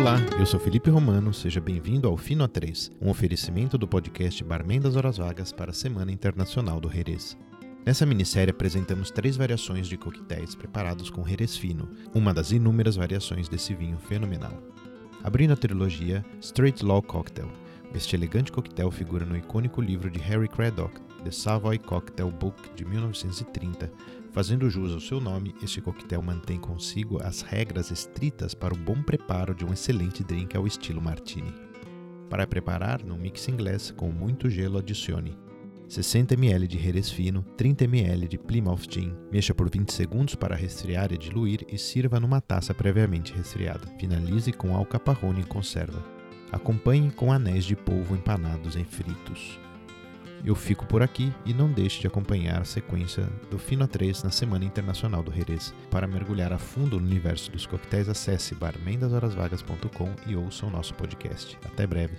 Olá, eu sou Felipe Romano, seja bem-vindo ao Fino A3, um oferecimento do podcast Barman das Horas Vagas para a Semana Internacional do Jerez. Nessa minissérie apresentamos três variações de coquetéis preparados com Jerez fino, uma das inúmeras variações desse vinho fenomenal. Abrindo a trilogia Straight Law Cocktail, este elegante coquetel figura no icônico livro de Harry Craddock, The Savoy Cocktail Book de 1930. Fazendo jus ao seu nome, este coquetel mantém consigo as regras estritas para o bom preparo de um excelente drink ao estilo martini. Para preparar, no mixing glass com muito gelo adicione 60 ml de Jerez fino, 30 ml de Plymouth Gin. Mexa por 20 segundos para resfriar e diluir e sirva numa taça previamente resfriada. Finalize com alcaparrone em conserva. Acompanhe com anéis de polvo empanados em fritos. Eu fico por aqui e não deixe de acompanhar a sequência do Fino 3 na Semana Internacional do Jerez. Para mergulhar a fundo no universo dos coquetéis, acesse barmendashorasvagas.com e ouça o nosso podcast. Até breve.